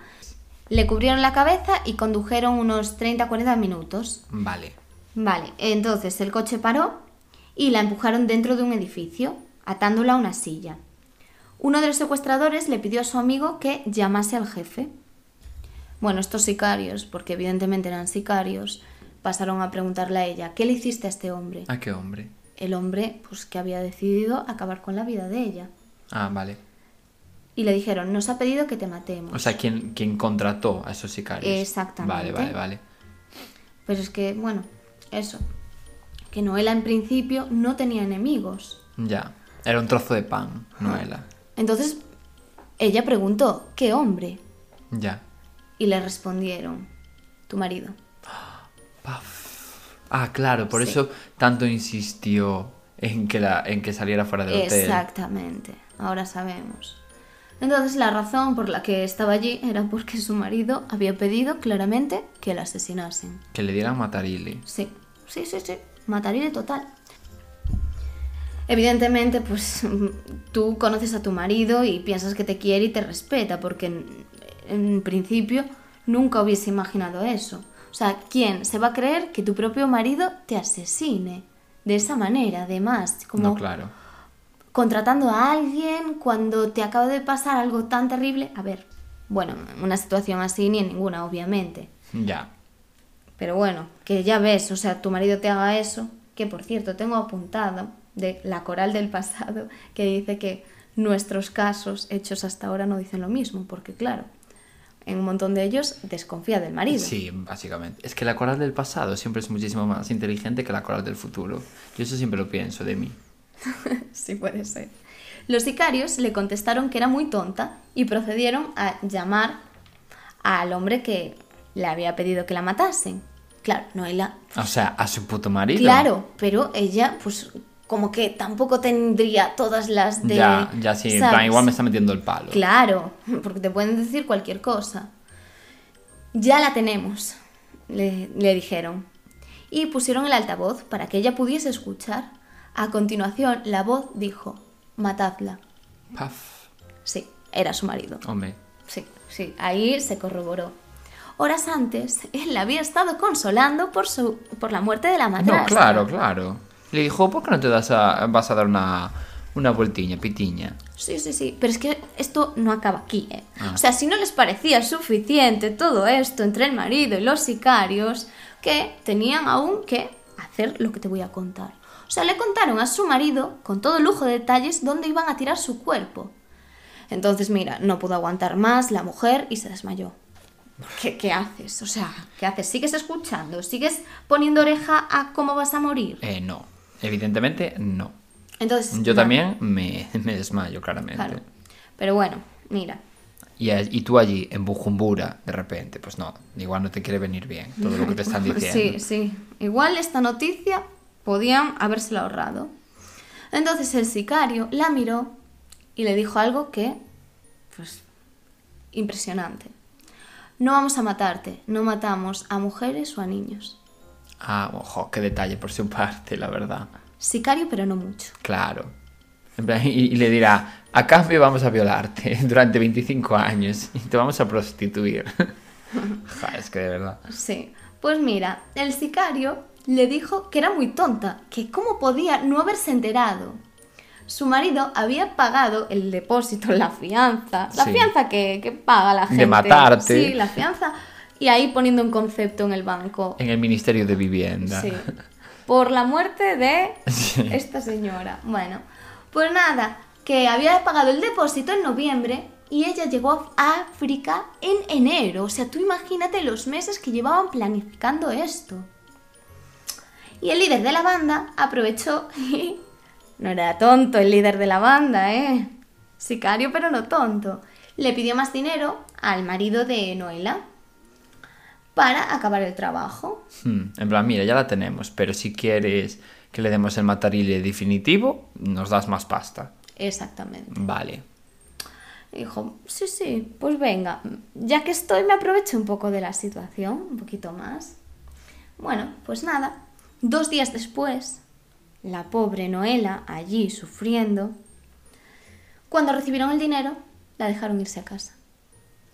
Le cubrieron la cabeza y condujeron unos 30-40 minutos. Vale. Vale, entonces el coche paró y la empujaron dentro de un edificio, atándola a una silla. Uno de los secuestradores le pidió a su amigo que llamase al jefe. Bueno, estos sicarios, porque evidentemente eran sicarios, pasaron a preguntarle a ella, ¿qué le hiciste a este hombre? ¿A qué hombre? El hombre, pues que había decidido acabar con la vida de ella. Ah, vale. Y le dijeron, nos ha pedido que te matemos. O sea, ¿quién, quién contrató a esos sicarios? Exactamente. Vale, vale, vale. Pero es que, bueno, eso. Que Noela en principio no tenía enemigos. Ya. Era un trozo de pan, Noela. Entonces ella preguntó, ¿qué hombre? Ya. Y le respondieron, tu marido. Ah, claro, por Sí. eso tanto insistió en que, la, en que saliera fuera del hotel. Exactamente, ahora sabemos. Entonces la razón por la que estaba allí era porque su marido había pedido claramente que la asesinasen. Que le dieran matarile. Sí, sí, sí, sí, matarile total. Evidentemente, pues tú conoces a tu marido y piensas que te quiere y te respeta, porque en, en principio nunca hubiese imaginado eso. O sea, ¿quién se va a creer que tu propio marido te asesine? De esa manera, además, como No, claro. contratando a alguien cuando te acaba de pasar algo tan terrible. A ver, bueno, en una situación así ni en ninguna, obviamente. Ya. Pero bueno, que ya ves, o sea, tu marido te haga eso, que por cierto tengo apuntado de la coral del pasado que dice que nuestros casos hechos hasta ahora no dicen lo mismo, porque claro, en un montón de ellos desconfía del marido. Sí, básicamente. Es que la coral del pasado siempre es muchísimo más inteligente que la coral del futuro. Yo eso siempre lo pienso de mí. Sí, puede ser. Los sicarios le contestaron que era muy tonta y procedieron a llamar al hombre que le había pedido que la matasen. Claro, Noela O sea, a su puto marido. Claro, pero ella, pues, como que tampoco tendría todas las de. Ya, ya sí, en plan, igual me está metiendo el palo. Claro, porque te pueden decir cualquier cosa. Ya la tenemos, le, le dijeron. Y pusieron el altavoz para que ella pudiese escuchar. A continuación, la voz dijo: Matadla. Paf. Sí, era su marido. Hombre. Sí, sí, ahí se corroboró. Horas antes, él la había estado consolando por, su, por la muerte de la madrastra. No, claro, claro. Le dijo, ¿por qué no te das a- vas a dar una, una vueltiña, pitiña? Sí, sí, sí, pero es que esto no acaba aquí, ¿eh? Ah. O sea, si no les parecía suficiente todo esto entre el marido y los sicarios, que tenían aún que hacer lo que te voy a contar. O sea, le contaron a su marido, con todo lujo de detalles, dónde iban a tirar su cuerpo. Entonces, mira, no pudo aguantar más la mujer y se desmayó. ¿Qué, ¿Qué haces? O sea, ¿qué haces? ¿Sigues escuchando? ¿Sigues poniendo oreja a cómo vas a morir? Eh, no. Evidentemente, no. Entonces, Yo también me, me desmayo, claramente. Claro. Pero bueno, mira, Y, y tú allí, en Bujumbura, de repente, pues no, igual no te quiere venir bien todo lo que te están diciendo. Sí, sí. Igual esta noticia podían habérsela ahorrado. Entonces el sicario la miró y le dijo algo que, pues, impresionante. No vamos a matarte, no matamos a mujeres o a niños. Ah, ojo, qué detalle por su parte, la verdad. Sicario, pero no mucho. Claro. Y, y le dirá, a cambio vamos a violarte durante 25 años y te vamos a prostituir. Ja, es que de verdad. Sí. Pues mira, el sicario le dijo que era muy tonta, que cómo podía no haberse enterado. Su marido había pagado el depósito, la fianza, la Sí. fianza que, que paga la De gente. matarte. Sí, la fianza. Y ahí poniendo un concepto en el banco. En el Ministerio de Vivienda. Sí. Por la muerte de Sí. esta señora. Bueno, pues nada, que había pagado el depósito en noviembre y ella llegó a África en enero. O sea, tú imagínate los meses que llevaban planificando esto. Y el líder de la banda aprovechó y... No era tonto el líder de la banda, ¿eh? Sicario, pero no tonto. Le pidió más dinero al marido de Noela para acabar el trabajo. Hmm, En plan, mira, ya la tenemos, pero si quieres que le demos el matarile definitivo, nos das más pasta. Exactamente. Vale. Dijo, sí, sí, pues venga, ya que estoy me aprovecho un poco de la situación, un poquito más. Bueno, pues nada, dos días después, la pobre Noela, allí sufriendo, cuando recibieron el dinero, la dejaron irse a casa.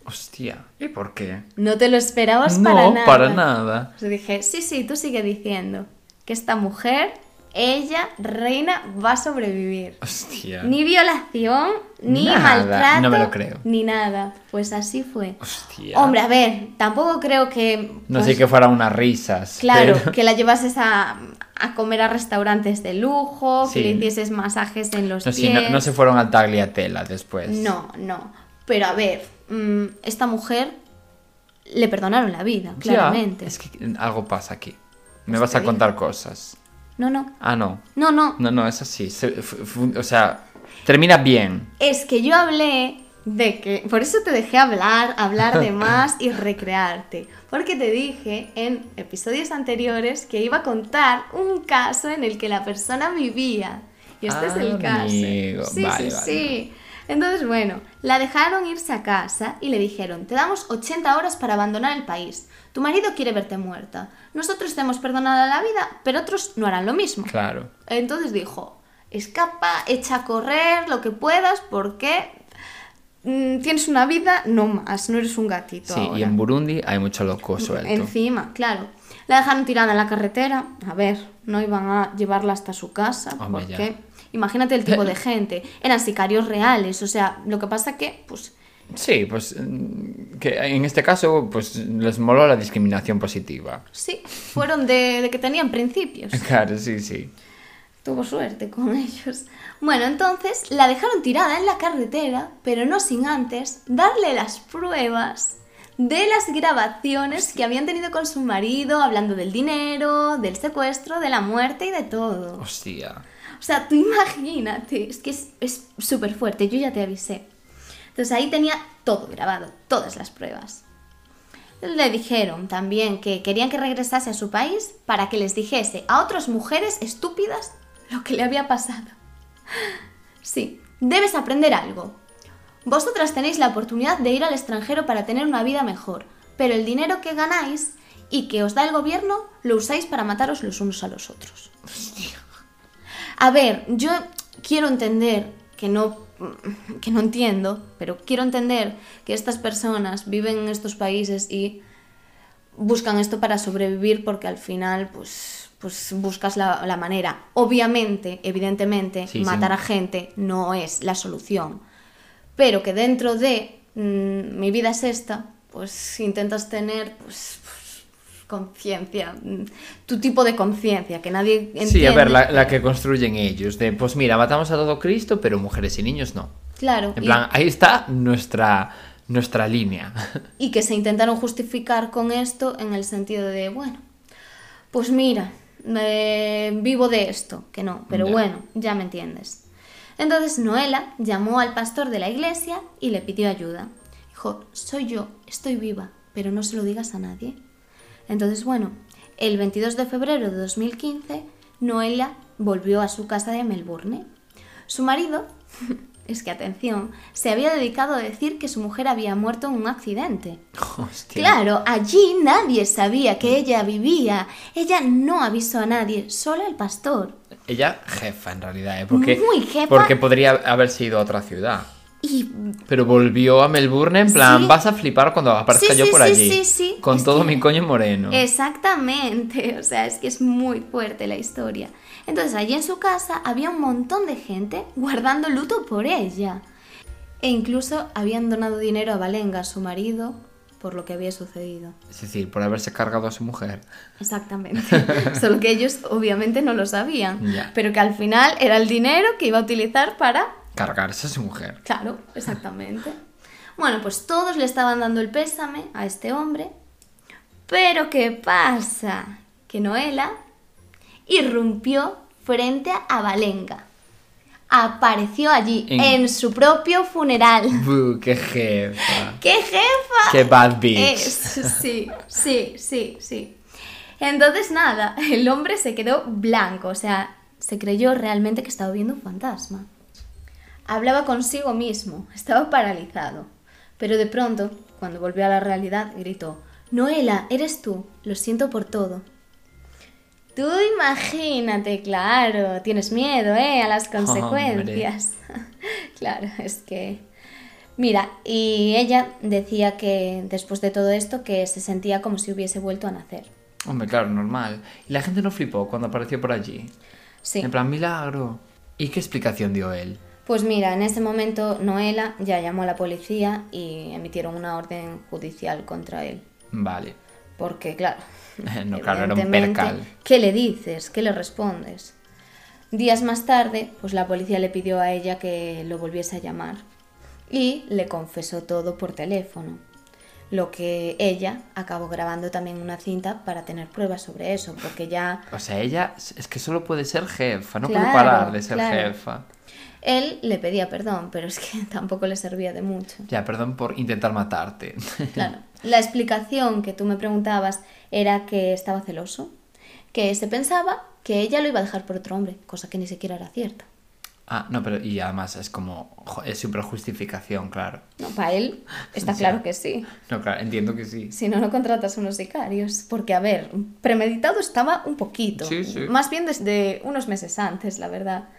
Hostia, ¿y por qué? No te lo esperabas no, para nada. para nada. Dije, sí, sí, tú sigue diciendo que esta mujer, ella, reina, va a sobrevivir. Hostia. Ni violación, ni Nada, maltrato, no me lo creo. ni nada. Pues así fue. Hostia. Hombre, a ver, tampoco creo que... No pues, sé que fueran unas risas. Claro, pero- que la llevases a, a comer a restaurantes de lujo, Sí. que le hicieses masajes en los No, sí, no, pies. no se fueron al Tagliatella después. No, no. Pero a ver, mm, esta mujer le perdonaron la vida, Ya, claramente. es que algo pasa aquí. Me Pues vas a digo. contar cosas. No, no. Ah, no. No, no. No, no, es así. Se- o sea, termina bien. Es que yo hablé de que. Por eso te dejé hablar, hablar de más y recrearte. Porque te dije en episodios anteriores que iba a contar un caso en el que la persona vivía. Y este es el caso. Amigo, Sí, vale, sí, vale. sí. Entonces, bueno, la dejaron irse a casa y le dijeron: Te damos 80 horas para abandonar el país. Tu marido quiere verte muerta. Nosotros te hemos perdonado la vida, pero otros no harán lo mismo. Claro. Entonces dijo, escapa, echa a correr lo que puedas porque mm, tienes una vida, no más, no eres un gatito. Sí, ahora. y en Burundi hay mucho loco suelto. Encima, claro. La dejaron tirada en la carretera. A ver, no iban a llevarla hasta su casa. Hombre, porque ya. Imagínate el tipo de gente. Eran sicarios reales. O sea, lo que pasa que, pues, Sí, pues mm, que en este caso pues les moló la discriminación positiva. sí, fueron de, de que tenían principios. Claro, sí, sí. Tuvo suerte con ellos. Bueno, entonces la dejaron tirada en la carretera, pero no sin antes darle las pruebas de las grabaciones que habían tenido con su marido, hablando del dinero, del secuestro, de la muerte y de todo. Hostia. O sea, tú imagínate, es que es súper fuerte, yo ya te avisé. Entonces ahí tenía todo grabado, todas las pruebas. Le dijeron también que querían que regresase a su país para que les dijese a otras mujeres estúpidas lo que le había pasado. Sí, debes aprender algo. Vosotras tenéis la oportunidad de ir al extranjero para tener una vida mejor, pero el dinero que ganáis y que os da el gobierno lo usáis para mataros los unos a los otros. A ver, yo quiero entender que no que no entiendo, pero quiero entender que estas personas viven en estos países y buscan esto para sobrevivir porque al final pues pues buscas la, la manera. Obviamente, evidentemente, Sí, matar sí. a gente no es la solución. Pero que dentro de mm, mi vida es esta, pues intentas tener pues, conciencia, mm, tu tipo de conciencia, que nadie entiende. Sí, a ver, la, la que construyen ellos. De, pues mira, matamos a todo Cristo, pero mujeres y niños no. Claro. En y- plan, ahí está nuestra, nuestra línea. y que se intentaron justificar con esto en el sentido de, bueno, pues mira, eh, vivo de esto, que no, pero Ya. bueno, ya me entiendes. Entonces Noela llamó al pastor de la iglesia y le pidió ayuda. Dijo, soy yo, estoy viva, pero no se lo digas a nadie. Entonces, bueno, el 22 de febrero de 2015, Noela volvió a su casa de Melbourne. Su marido, es que atención, se había dedicado a decir que su mujer había muerto en un accidente. Hostia. Claro, allí nadie sabía que ella vivía. Ella no avisó a nadie, solo el pastor. Ella jefa en realidad, ¿eh? Porque, Muy jefa. porque podría haberse ido a otra ciudad. Y Pero volvió a Melbourne en plan, Sí. vas a flipar cuando aparezca Sí, yo sí, por allí. sí, sí. Con Es todo que- mi coño moreno. Exactamente, o sea, es que es muy fuerte la historia. Entonces, allí en su casa había un montón de gente guardando luto por ella. E incluso habían donado dinero a Valenga, su marido, por lo que había sucedido. Es decir, por haberse cargado a su mujer. Exactamente. Solo que ellos obviamente no lo sabían. Pero que al final era el dinero que iba a utilizar para Cargarse a su mujer. Claro, exactamente. Bueno, pues todos le estaban dando el pésame a este hombre. Pero ¿qué pasa? Que Noela irrumpió frente a Valenga. Apareció allí En- en, su propio funeral. Buh, qué jefa. ¡Qué jefa! Qué bad bitch. Es, sí, sí, sí, sí. Entonces nada, el hombre se quedó blanco, o sea, se creyó realmente que estaba viendo un fantasma. Hablaba consigo mismo, estaba paralizado. Pero de pronto, cuando volvió a la realidad, gritó, Noela, eres tú, lo siento por todo. Tú imagínate, claro, tienes miedo, ¿eh? A las consecuencias. claro, es que... Mira, y ella decía que después de todo esto que se sentía como si hubiese vuelto a nacer. Hombre, claro, normal. Y la gente no flipó cuando apareció por allí. Sí. En plan, milagro. ¿Y qué explicación dio él? Pues mira, en ese momento Noela ya llamó a la policía y emitieron una orden judicial contra él. Vale. Porque, claro, No, claro, era un percal. ¿qué le dices? ¿Qué le respondes? Días más tarde, pues la policía le pidió a ella que lo volviese a llamar y le confesó todo por teléfono. Lo que ella acabó grabando también una cinta para tener pruebas sobre eso, porque ya O sea, ella es que solo puede ser jefa, no puede parar de ser claro. jefa. él le pedía perdón, pero es que tampoco le servía de mucho. Ya, perdón por intentar matarte. Claro. La explicación que tú me preguntabas era que estaba celoso, que se pensaba que ella lo iba a dejar por otro hombre, cosa que ni siquiera era cierta. Ah, no, pero y además es como, es súper justificación, claro. No, para él está claro que sí. No, claro, entiendo que sí. Si no, no contratas unos sicarios. Porque, a ver, premeditado estaba un poquito. Sí, sí. Más bien desde unos meses antes, la verdad.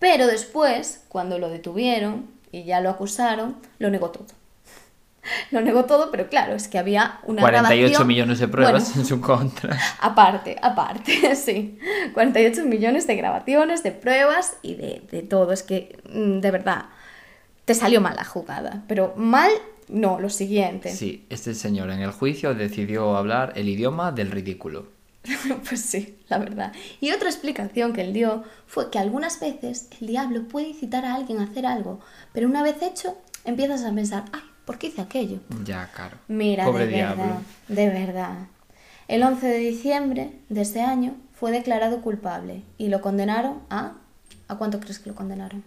Pero después, cuando lo detuvieron y ya lo acusaron, lo negó todo. Lo negó todo, pero claro, es que había una 48 grabación- millones de pruebas Bueno, en su contra. Aparte, aparte, sí. 48 millones de grabaciones, de pruebas y de, de todo. Es que, mm, de verdad, te salió mal la jugada. Pero mal, no, lo siguiente. Sí, este señor en el juicio decidió hablar el idioma del ridículo. Pues sí, la verdad. Y otra explicación que él dio fue que algunas veces el diablo puede incitar a alguien a hacer algo, pero una vez hecho, empiezas a pensar, ay, ¿por qué hice aquello? Ya, claro. Mira, Pobre de diablo. verdad, de verdad. El 11 de diciembre de ese año fue declarado culpable y lo condenaron a... ¿A cuánto crees que lo condenaron?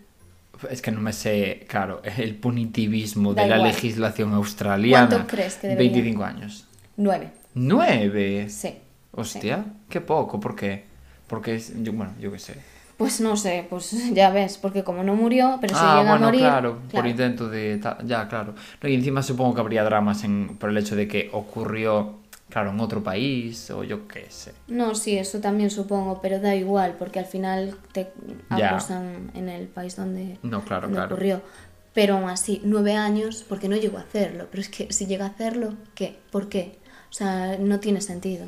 Es que no me sé, claro, el punitivismo Da de la legislación australiana. ¿Cuánto crees que debería? 25 años. Nueve. ¿Nueve? Sí. Hostia, qué poco, ¿por qué? Porque, es, yo, bueno, yo qué sé. Pues no sé, pues ya ves, porque como no murió, pero si ah, llega bueno, a morir... claro, por claro. intento de... Ya, claro. No, y encima supongo que habría dramas en, por el hecho de que ocurrió, claro, en otro país o yo qué sé. No, sí, eso también supongo, pero da igual, porque al final te acusan en el país donde, No, claro, donde claro. ocurrió. Pero aún así, nueve años, porque no llegó a hacerlo. Pero es que si llega a hacerlo, ¿qué? ¿Por qué? O sea, no tiene sentido.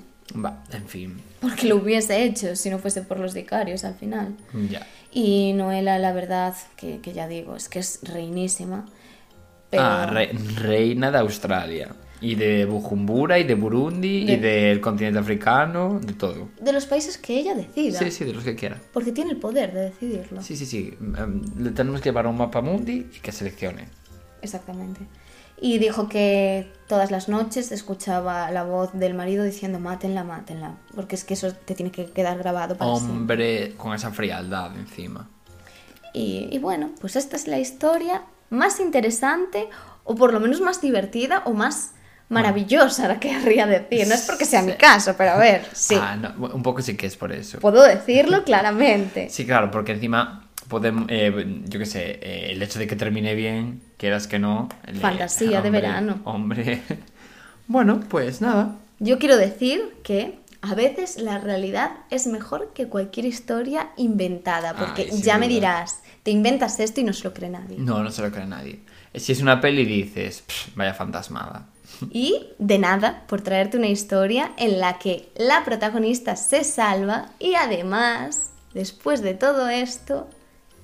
En fin, Porque lo hubiese hecho si no fuese por los vicarios al final. ya. Y Noela, la verdad, que, que ya digo, es que es reinísima. Pero... Ah, re- reina de Australia. Y de Bujumbura, y de Burundi, De- y del continente africano, de todo. De los países que ella decida. Sí, sí, de los que quiera. Porque tiene el poder de decidirlo. Sí, sí, sí. Em, Le tenemos que llevar un mapa mundi y que seleccione. Exactamente. Y dijo que todas las noches escuchaba la voz del marido diciendo mátenla, mátenla. Porque es que eso te tiene que quedar grabado para siempre. Hombre con esa frialdad encima. Y, y bueno, pues esta es la historia más interesante, o por lo menos más divertida, o más maravillosa, la querría decir. No es porque sea mi caso, pero a ver, sí. Ah, no, un poco sí que es por eso. Puedo decirlo claramente. Sí, claro, porque encima podemos, eh, yo qué sé, eh, el hecho de que termine bien, quieras que no. le- Fantasía de verano. Hombre. Bueno, pues nada. Yo quiero decir que a veces la realidad es mejor que cualquier historia inventada, porque Ay, ya me dirás, te inventas esto y no se lo cree nadie. No, no se lo cree nadie. Si es una peli dices, "Pff, vaya fantasmada. Y de nada por traerte una historia en la que la protagonista se salva y además, después de todo esto,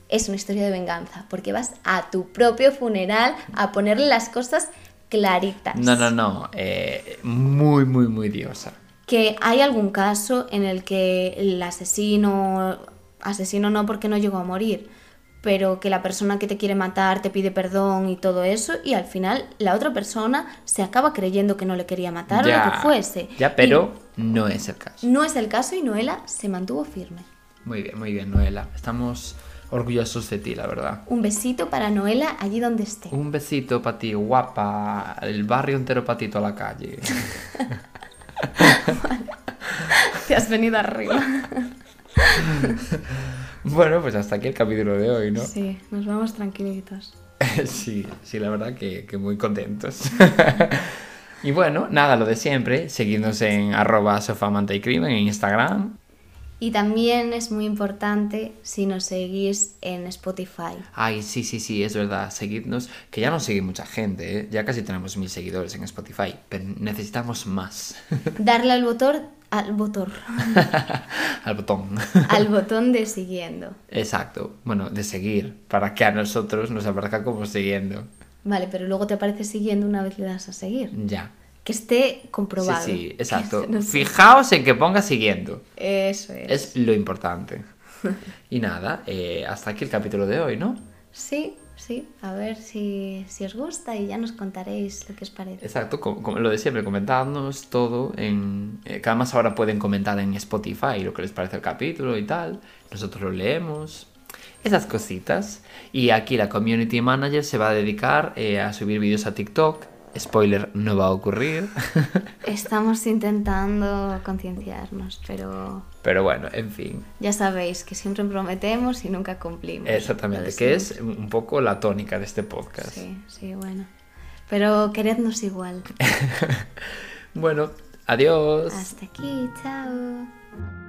es una historia de venganza, porque vas a tu propio funeral a ponerle las cosas claritas. No, no, no. eh, muy, muy, muy diosa. Que hay algún caso en el que el asesino, asesino no porque no llegó a morir, pero que la persona que te quiere matar te pide perdón y todo eso, y al final la otra persona se acaba creyendo que no le quería matar o lo que fuese. Ya, pero no es el caso. No es el caso y Noela se mantuvo firme. Muy bien, muy bien, Noela. Estamos orgullosos de ti, la verdad. Un besito para Noela allí donde esté. Un besito para ti, guapa. El barrio entero para ti, toda la calle. has venido arriba. Bueno, pues hasta aquí el capítulo de hoy, ¿no? Sí, nos vamos tranquilitos. Sí, sí, la verdad que, que muy contentos. y bueno, nada, lo de siempre, seguidnos en arroba sofamanta y crimen en Instagram. Y también es muy importante si nos seguís en Spotify. Ay, sí, sí, sí, es verdad, seguidnos, que ya nos sigue mucha gente, ¿eh? ya casi tenemos mil seguidores en Spotify, pero necesitamos más. Darle al botón, al botón, Al botón. al botón de siguiendo. Exacto, bueno, de seguir, para que a nosotros nos aparezca como siguiendo. Vale, pero luego te aparece siguiendo una vez le das a seguir. Ya. Que esté Sí, comprobado. sí, exacto. No sé. Fijaos en que ponga siguiendo. Eso es. Es lo importante. Y nada, eh, hasta aquí el capítulo de hoy, ¿no? Sí, sí. A ver si, si os gusta y ya nos contaréis lo que os parece. Exacto, como, como lo de siempre, comentadnos todo. En, eh, que además ahora pueden comentar en Spotify lo que les parece el capítulo y tal. Nosotros lo leemos. Esas cositas. Y aquí la community manager se va a dedicar eh, a subir vídeos a TikTok. Spoiler, no va a ocurrir. Estamos intentando concienciarnos, pero Pero bueno, en fin. ya sabéis que siempre prometemos y nunca cumplimos. Exactamente, que es un poco la tónica de este podcast. Sí, sí, bueno. Pero querednos igual. Bueno, adiós. Hasta aquí, chao.